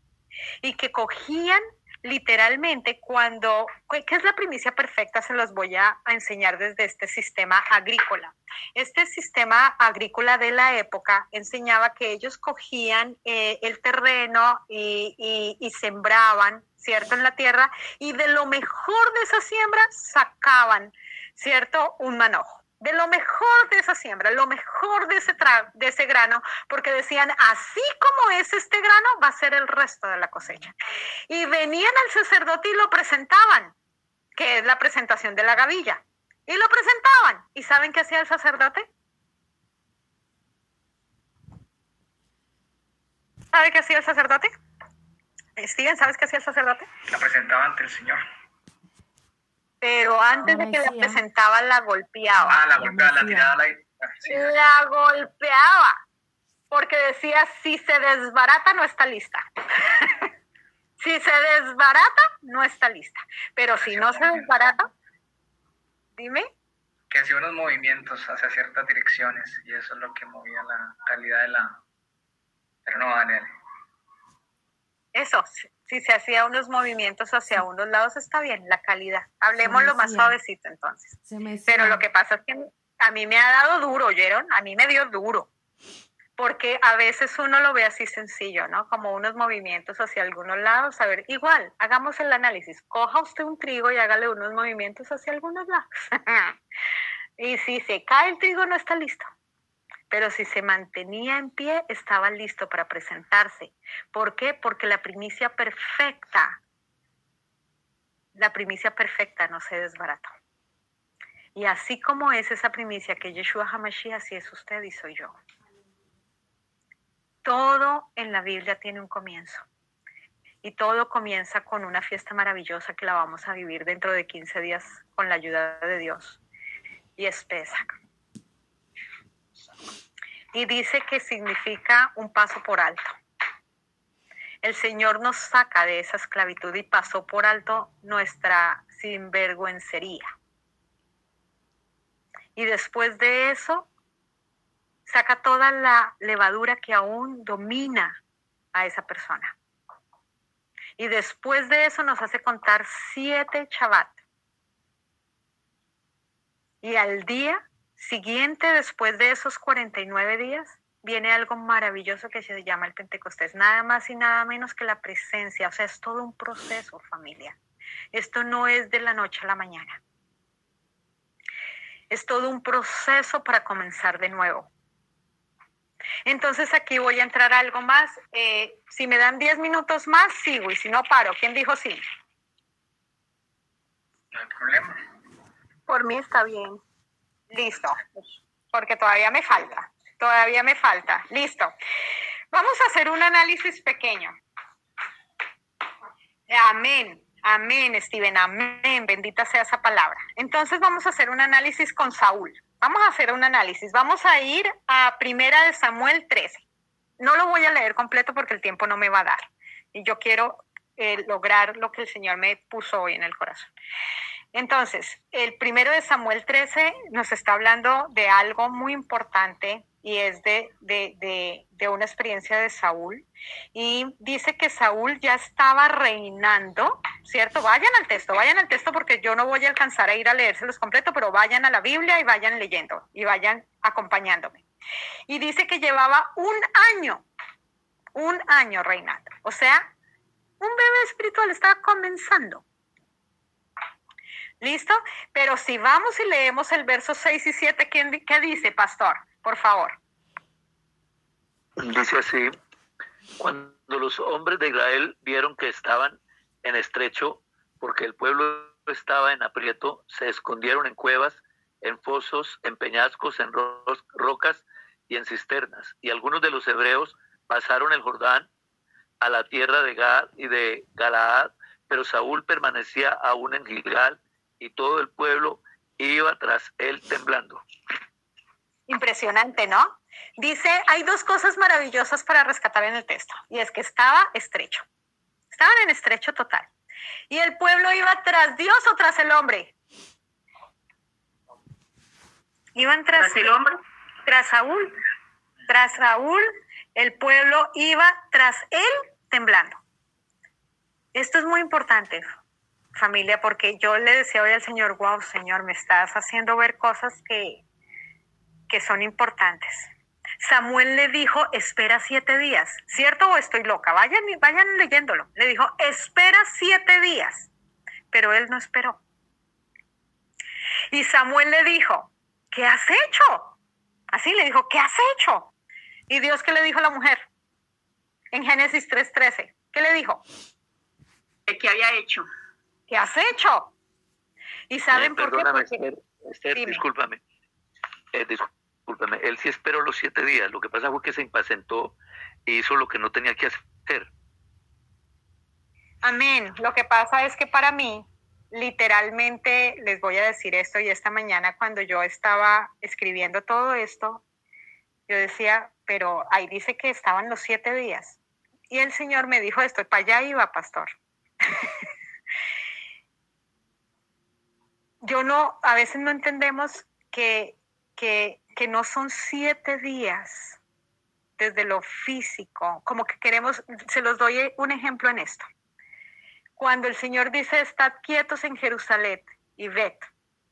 Y que cogían literalmente cuando, ¿qué es la primicia perfecta? Se los voy a, enseñar desde este sistema agrícola. Este sistema agrícola de la época enseñaba que ellos cogían eh, el terreno y, y sembraban, ¿cierto?, en la tierra y de lo mejor de esa siembra sacaban, ¿cierto?, un manojo de lo mejor de esa siembra, lo mejor de ese, de ese grano, porque decían, así como es este grano, va a ser el resto de la cosecha. Y venían al sacerdote y lo presentaban, que es la presentación de la gavilla. Y lo presentaban. ¿Y saben qué hacía el sacerdote? ¿Sabe qué hacía el sacerdote? Steven, ¿sabes qué hacía el sacerdote? La presentaba ante el Señor pero antes de que la presentaba la golpeaba. Ah, la golpeaba, la tiraba, la, la golpeaba. porque decía, si se desbarata, no está lista. si se desbarata, no está lista. Pero si no se desbarata, dime. Que hacía unos movimientos hacia ciertas direcciones y eso es lo que movía la calidad de la... Pero no, Daniel. Eso, si se hacía unos movimientos hacia unos lados, está bien, la calidad. Hablemos lo más suavecito entonces. Pero lo que pasa es que a mí me ha dado duro, ¿oyeron? A mí me dio duro porque a veces uno lo ve así sencillo, ¿no? Como unos movimientos hacia algunos lados. A ver, igual, hagamos el análisis. Coja usted un trigo y hágale unos movimientos hacia algunos lados. y si se cae el trigo no está listo. Pero si se mantenía en pie, estaba listo para presentarse. ¿Por qué? Porque la primicia perfecta, la primicia perfecta no se desbarató. Y así como es esa primicia que Yeshua Hamashiach, así es usted y soy yo. Todo en la Biblia tiene un comienzo. Y todo comienza con una fiesta maravillosa que la vamos a vivir dentro de 15 días con la ayuda de Dios. Y es Pesach. Y dice que significa un paso por alto. El Señor nos saca de esa esclavitud y pasó por alto nuestra sinvergüencería. Y después de eso saca toda la levadura que aún domina a esa persona. Y después de eso nos hace contar siete Shabbat. Y al día siguiente, después de esos 49 días, viene algo maravilloso que se llama el Pentecostés. Nada más y nada menos que la presencia. O sea, es todo un proceso, familia. Esto no es de la noche a la mañana. Es todo un proceso para comenzar de nuevo. Entonces aquí voy a entrar algo más. Eh, si me dan 10 minutos más, sigo y si no paro. ¿Quién dijo sí? No hay problema. Por mí está bien. Listo. Porque todavía me falta. Todavía me falta. Listo. Vamos a hacer un análisis pequeño. Amén. Amén, Steven. Amén. Bendita sea esa palabra. Entonces vamos a hacer un análisis con Saúl. Vamos a hacer un análisis. Vamos a ir a Primera de Samuel 13. No lo voy a leer completo porque el tiempo no me va a dar. Y yo quiero eh, lograr lo que el Señor me puso hoy en el corazón. Entonces, el primero de Samuel 13 nos está hablando de algo muy importante y es de, de, de, una experiencia de Saúl. Y dice que Saúl ya estaba reinando, ¿cierto? Vayan al texto, vayan al texto porque yo no voy a alcanzar a ir a leérselos completo, pero vayan a la Biblia y vayan leyendo y vayan acompañándome. Y dice que llevaba un año, un año reinando. O sea, un bebé espiritual estaba comenzando. ¿Listo? Pero si vamos y leemos el verso 6 y 7, ¿qué dice, pastor? por favor. Dice así, cuando los hombres de Israel vieron que estaban en estrecho, porque el pueblo estaba en aprieto, se escondieron en cuevas, en fosos, en peñascos, en rocas y en cisternas. Y algunos de los hebreos pasaron el Jordán a la tierra de Gad y de Galaad, pero Saúl permanecía aún en Gilgal y todo el pueblo iba tras él temblando. Impresionante, ¿no? Dice, hay dos cosas maravillosas para rescatar en el texto, y es que estaba estrecho. Estaban en estrecho total. Y el pueblo iba tras Dios o tras el hombre. Iban tras, el hombre, tras Saúl. Tras Saúl, el pueblo iba tras él temblando. Esto es muy importante, familia, porque yo le decía hoy al Señor, wow, Señor, me estás haciendo ver cosas que, que son importantes. Samuel le dijo, espera siete días, ¿cierto o estoy loca? Vayan, vayan leyéndolo. Le dijo, espera siete días, pero él no esperó. Y Samuel le dijo, ¿qué has hecho? Así le dijo, ¿qué has hecho? Y Dios, ¿qué le dijo a la mujer? En Génesis 3:13, ¿qué le dijo? ¿Qué había hecho? ¿Qué has hecho? Y saben por qué. Porque... Esther, discúlpame. Eh, discúlpame, él sí esperó los siete días. Lo que pasa fue que se impacientó e hizo lo que no tenía que hacer. Amén. Lo que pasa es que para mí, literalmente, les voy a decir esto y esta mañana cuando yo estaba escribiendo todo esto, Yo decía, pero ahí dice que estaban los siete días. Y el Señor me dijo esto, para allá iba, pastor. Yo no, a veces no entendemos que, que, que no son siete días desde lo físico, como que queremos, se los doy un ejemplo en esto. Cuando el Señor dice, estad quietos en Jerusalén y ved,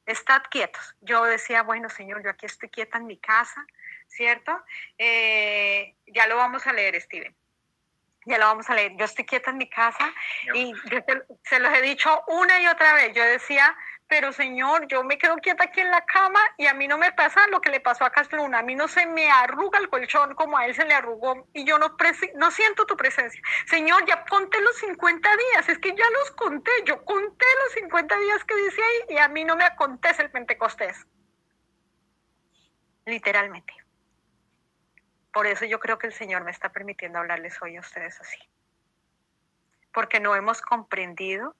estad quietos. Yo decía, bueno, Señor, yo aquí estoy quieta en mi casa, ¿cierto? Eh, ya lo vamos a leer, Steven ya lo vamos a leer. Yo estoy quieta en mi casa y se, los he dicho una y otra vez. Yo decía, pero señor, yo me quedo quieta aquí en la cama y a mí no me pasa lo que le pasó a Casluna. A mí no se me arruga el colchón como a él se le arrugó y yo no, no siento tu presencia. Señor, ya conté los 50 días. Es que ya los conté. Yo conté los 50 días que dice ahí y a mí no me acontece el Pentecostés. Literalmente. Por eso yo creo que el Señor me está permitiendo hablarles hoy a ustedes así. Porque no hemos comprendido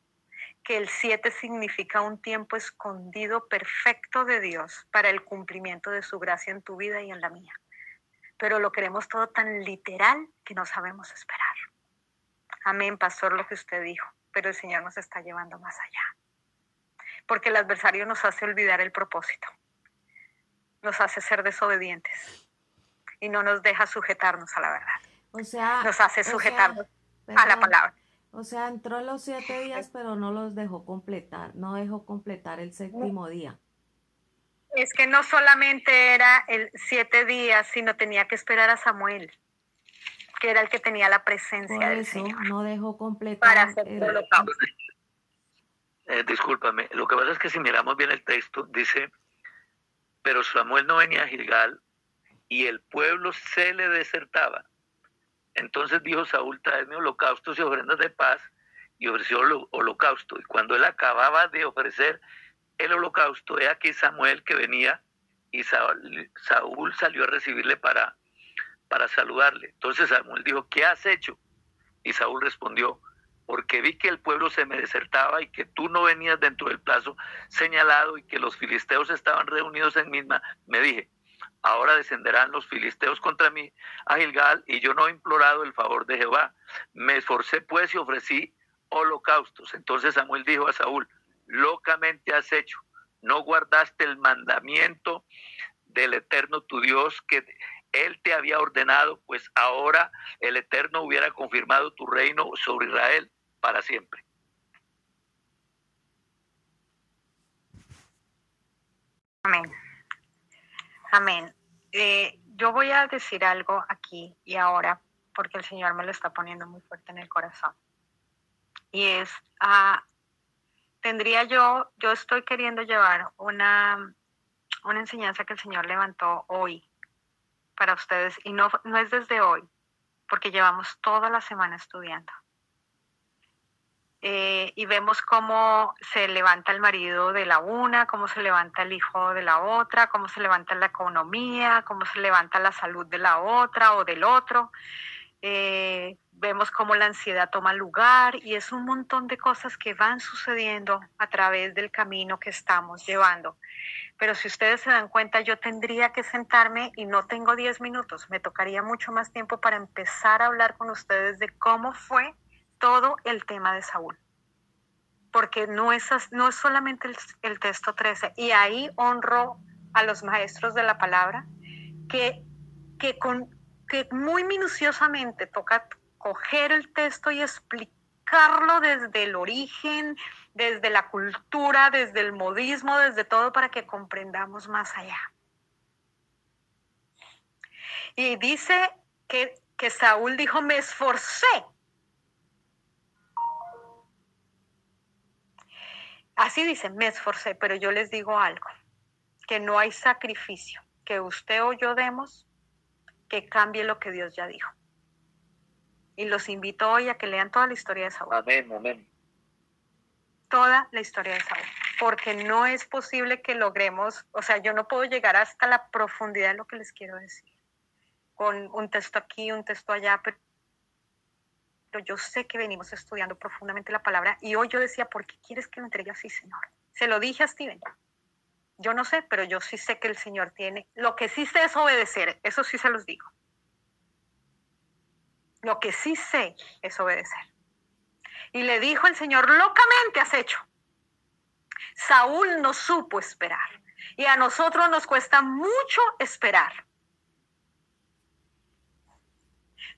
que el 7 significa un tiempo escondido perfecto de Dios para el cumplimiento de su gracia en tu vida y en la mía. Pero lo queremos todo tan literal que no sabemos esperar. Amén, pastor, lo que usted dijo, pero el Señor nos está llevando más allá. Porque el adversario nos hace olvidar el propósito, nos hace ser desobedientes y no nos deja sujetarnos a la verdad. O sea, nos hace sujetarnos a la palabra. O sea, entró los siete días, pero no los dejó completar, no dejó completar el séptimo día. Es que no solamente era el siete días, sino tenía que esperar a Samuel, que era el que tenía la presencia del Señor. No dejó completar. Para hacer el... Eh, discúlpame, lo que pasa es que si miramos bien el texto, dice, pero Samuel no venía a Gilgal y el pueblo se le desertaba. Entonces dijo Saúl, traedme holocaustos y ofrendas de paz, y ofreció holocausto. Y cuando él acababa de ofrecer el holocausto, he aquí Samuel que venía, y Saúl, salió a recibirle para, para saludarle. Entonces Samuel dijo, ¿qué has hecho? Y Saúl respondió, porque vi que el pueblo se me desertaba y que tú no venías dentro del plazo señalado y que los filisteos estaban reunidos en misma, me dije, ahora descenderán los filisteos contra mí a Gilgal, y yo no he implorado el favor de Jehová. Me esforcé pues y ofrecí holocaustos. Entonces Samuel dijo a Saúl, locamente has hecho, no guardaste el mandamiento del eterno tu Dios que él te había ordenado, pues ahora el eterno hubiera confirmado tu reino sobre Israel para siempre. Amén. Amén. Eh, yo voy a decir algo aquí y ahora porque el Señor me lo está poniendo muy fuerte en el corazón. Y es, ah, tendría yo, yo estoy queriendo llevar una, una enseñanza que el Señor levantó hoy para ustedes y no, no es desde hoy, porque llevamos toda la semana estudiando. Eh, y vemos cómo se levanta el marido de la una, cómo se levanta el hijo de la otra, cómo se levanta la economía, cómo se levanta la salud de la otra o del otro. Eh, vemos cómo la ansiedad toma lugar y es un montón de cosas que van sucediendo a través del camino que estamos llevando. Pero si ustedes se dan cuenta, yo tendría que sentarme y no tengo 10 minutos, me tocaría mucho más tiempo para empezar a hablar con ustedes de cómo fue todo el tema de Saúl. Porque no es, no es solamente el, texto 13. Y ahí honro a los maestros de la palabra que, que, con, que muy minuciosamente toca coger el texto y explicarlo desde el origen, desde la cultura, desde el modismo, desde todo para que comprendamos más allá. Y dice que, que Saúl dijo, me esforcé Así dicen, me esforcé, pero yo les digo algo, que no hay sacrificio que usted o yo demos que cambie lo que Dios ya dijo. Y los invito hoy a que lean toda la historia de Saúl. Amén, amén. Toda la historia de Saúl. Porque no es posible que logremos, o sea, yo no puedo llegar hasta la profundidad de lo que les quiero decir. Con un texto aquí, un texto allá, pero pero yo sé que venimos estudiando profundamente la palabra y hoy yo decía, ¿por qué quieres que lo entregue así, Señor? Se lo dije a Steven. Yo no sé, pero yo sí sé que el Señor tiene. Lo que sí sé es obedecer, eso sí se los digo. Lo que sí sé es obedecer. Y le dijo el Señor, locamente has hecho. Saúl no supo esperar. Y a nosotros nos cuesta mucho esperar.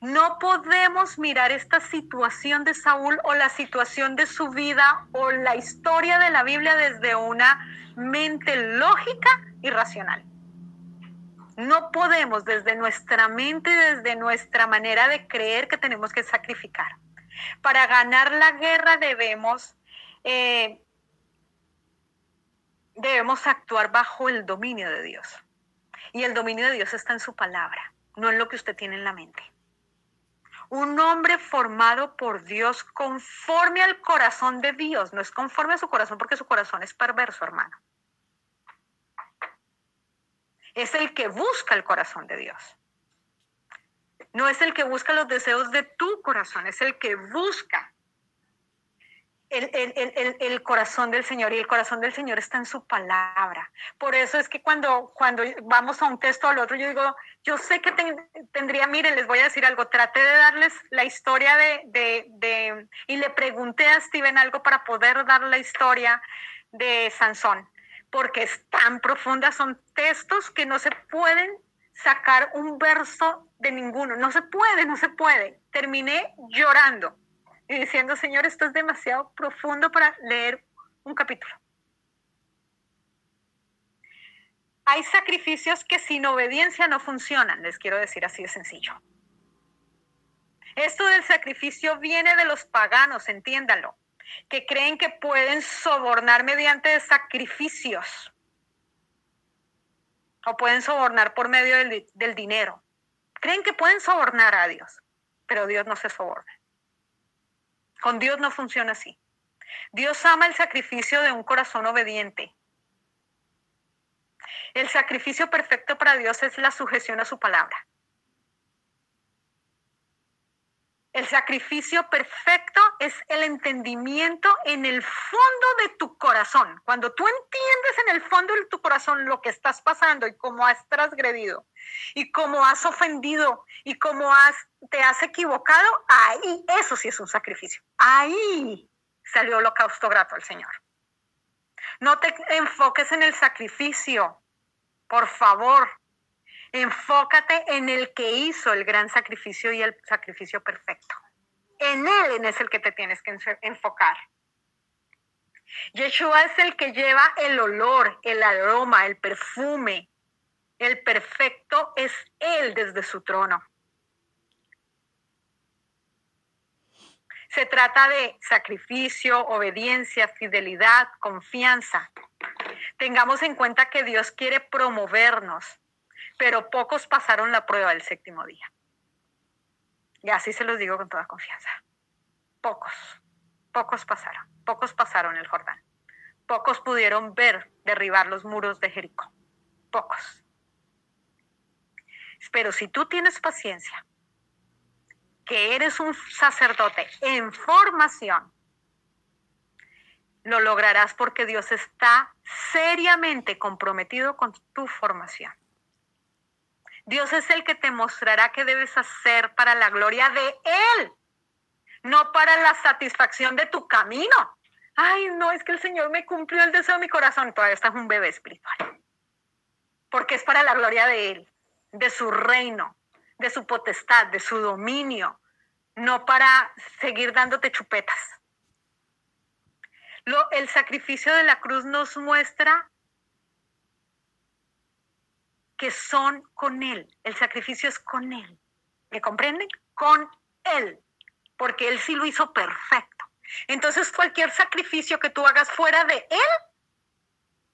No podemos mirar esta situación de Saúl o la situación de su vida o la historia de la Biblia desde una mente lógica y racional. No podemos desde nuestra mente, desde nuestra manera de creer que tenemos que sacrificar. Para ganar la guerra debemos, eh, debemos actuar bajo el dominio de Dios. Y el dominio de Dios está en su palabra, no en lo que usted tiene en la mente un hombre formado por Dios conforme al corazón de Dios. No es conforme a su corazón porque su corazón es perverso, hermano. Es el que busca el corazón de Dios. No es el que busca los deseos de tu corazón, es el que busca el, corazón del Señor y el corazón del Señor está en su palabra. Por eso es que cuando, cuando vamos a un texto al otro, yo digo, yo sé que tendría, miren, les voy a decir algo, traté de darles la historia de, de, de, y le pregunté a Steven algo para poder dar la historia de Sansón, porque es tan profunda, son textos que no se pueden sacar un verso de ninguno, no se puede, no se puede. Terminé llorando diciendo, Señor, esto es demasiado profundo para leer un capítulo. Hay sacrificios que sin obediencia no funcionan, les quiero decir así de sencillo. Esto del sacrificio viene de los paganos, entiéndanlo, que creen que pueden sobornar mediante sacrificios o pueden sobornar por medio del, del dinero. Creen que pueden sobornar a Dios, pero Dios no se soborna. Con Dios no funciona así. Dios ama el sacrificio de un corazón obediente. El sacrificio perfecto para Dios es la sujeción a su palabra. El sacrificio perfecto es el entendimiento en el fondo de tu corazón. Cuando tú entiendes en el fondo de tu corazón lo que estás pasando y cómo has transgredido y cómo has ofendido y cómo has, te has equivocado, ahí, eso sí es un sacrificio. Ahí salió holocausto grato al Señor. No te enfoques en el sacrificio, por favor. Enfócate en el que hizo el gran sacrificio y el sacrificio perfecto. En él es el que te tienes que enfocar. Yeshua es el que lleva el olor, el aroma, el perfume. El perfecto es él desde su trono. Se trata de sacrificio, obediencia, fidelidad, confianza. Tengamos en cuenta que Dios quiere promovernos, pero pocos pasaron la prueba del séptimo día. Y así se los digo con toda confianza. Pocos, pocos pasaron, pocos pasaron el Jordán. Pocos pudieron ver derribar los muros de Jericó. Pocos. Pero si tú tienes paciencia, que eres un sacerdote en formación, lo lograrás porque Dios está seriamente comprometido con tu formación. Dios es el que te mostrará qué debes hacer para la gloria de Él, no para la satisfacción de tu camino. Ay, no, es que el Señor me cumplió el deseo de mi corazón. Todavía estás un bebé espiritual. Porque es para la gloria de Él, de su reino, de su potestad, de su dominio, no para seguir dándote chupetas. Lo, el sacrificio de la cruz nos muestra que son con Él. El sacrificio es con Él. ¿Me comprenden? Con Él. Porque Él sí lo hizo perfecto. Entonces cualquier sacrificio que tú hagas fuera de Él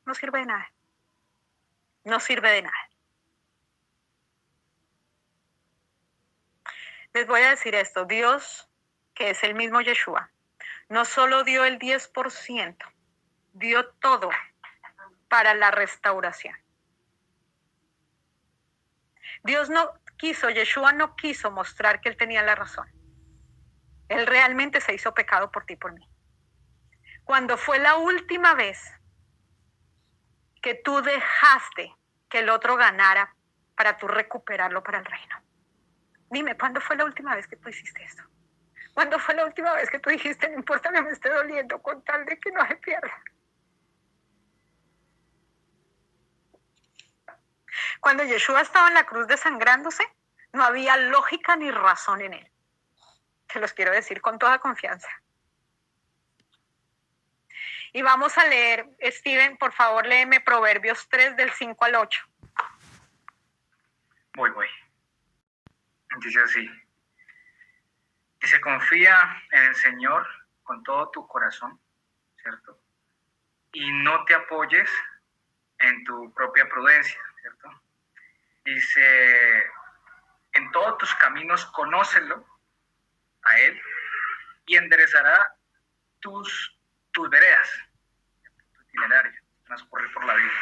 no sirve de nada. No sirve de nada. Les voy a decir esto. Dios, que es el mismo Yeshua, no solo dio el 10%, dio todo para la restauración. Dios no quiso, Yeshua no quiso mostrar que él tenía la razón. Él realmente se hizo pecado por ti por mí. Cuando fue la última vez que tú dejaste que el otro ganara para tú recuperarlo para el reino. Dime, ¿cuándo fue la última vez que tú hiciste esto? ¿Cuándo fue la última vez que tú dijiste, no importa me esté doliendo con tal de que no se pierda? Cuando Yeshua estaba en la cruz desangrándose, no había lógica ni razón en él. Te los quiero decir con toda confianza. Y vamos a leer, Steven, por favor, léeme Proverbios 3 del 5 al 8. Voy, voy. Dice así. se confía en el Señor con todo tu corazón, ¿cierto? Y no te apoyes en tu propia prudencia, ¿cierto? Dice, en todos tus caminos conócelo a Él y enderezará tus tus veredas, tu itinerario, transcurrir por la vida.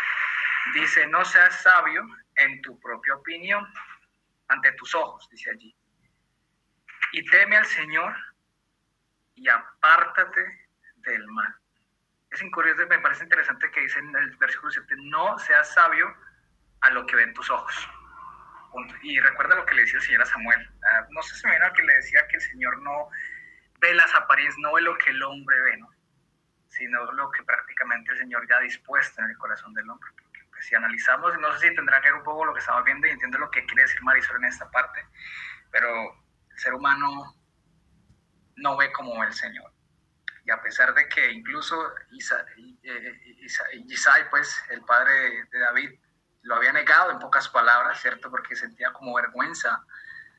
Dice, no seas sabio en tu propia opinión, ante tus ojos, dice allí. Y teme al Señor y apártate del mal. Es incurioso, me parece interesante que dice en el versículo 7, no seas sabio a lo que ven tus ojos. Y recuerda lo que le decía el Señor a Samuel. Ah, no sé si me viene que le decía que el Señor no ve las apariencias, no ve lo que el hombre ve, ¿no? sino lo que prácticamente el Señor ya ha dispuesto en el corazón del hombre. Porque pues, si analizamos, no sé si tendrá que ver un poco lo que estamos viendo y entiendo lo que quiere decir Marisol en esta parte, pero el ser humano no ve como el Señor. Y a pesar de que incluso Isai, pues el padre de David, lo había negado en pocas palabras, ¿cierto? Porque sentía como vergüenza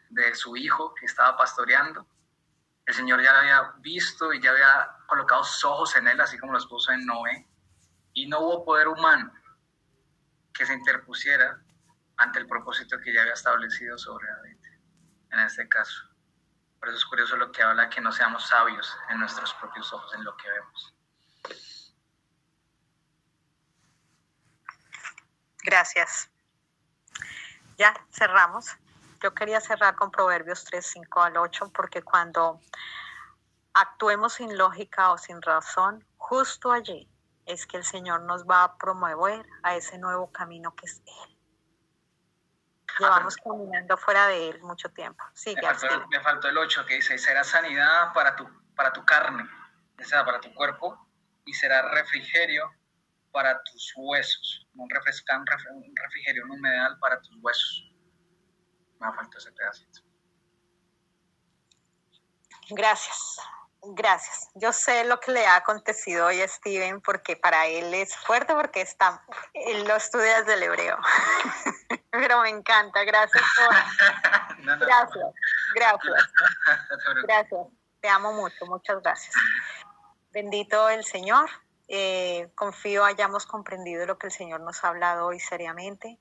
de su hijo que estaba pastoreando el Señor ya lo había visto y ya había colocado sus ojos en él, así como los puso en Noé. Y no hubo poder humano que se interpusiera ante el propósito que ya había establecido sobre David, en este caso. Por eso es curioso lo que habla que no seamos sabios en nuestros propios ojos, en lo que vemos. Gracias. Ya cerramos yo quería cerrar con Proverbios 3, 5 al 8, porque cuando actuemos sin lógica o sin razón, justo allí es que el Señor nos va a promover a ese nuevo camino que es Él. Llevamos caminando fuera de Él mucho tiempo. Sí, me, faltó, me, faltó, el 8 que dice, será sanidad para tu, para tu carne, o sea, para tu cuerpo, y será refrigerio para tus huesos, un, refrescante, un refrigerio, un humedal para tus huesos me falta ese pedacito. Gracias, gracias. Yo sé lo que le ha acontecido hoy a Steven porque para él es fuerte porque está, él lo estudia desde el hebreo. Pero me encanta, gracias por... gracias, gracias. Gracias, te amo mucho, muchas gracias. Bendito el Señor. Eh, confío hayamos comprendido lo que el Señor nos ha hablado hoy seriamente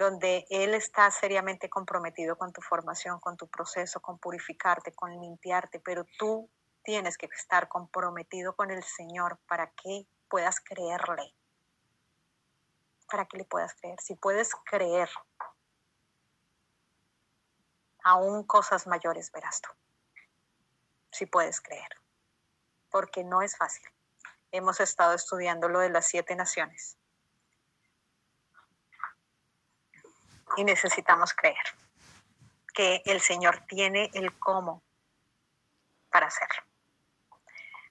donde Él está seriamente comprometido con tu formación, con tu proceso, con purificarte, con limpiarte, pero tú tienes que estar comprometido con el Señor para que puedas creerle, para que le puedas creer. Si puedes creer, aún cosas mayores verás tú, si puedes creer, porque no es fácil. Hemos estado estudiando lo de las siete naciones y necesitamos creer que el Señor tiene el cómo para hacerlo.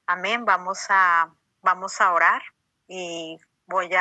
Amén. Vamos a, vamos a orar y voy a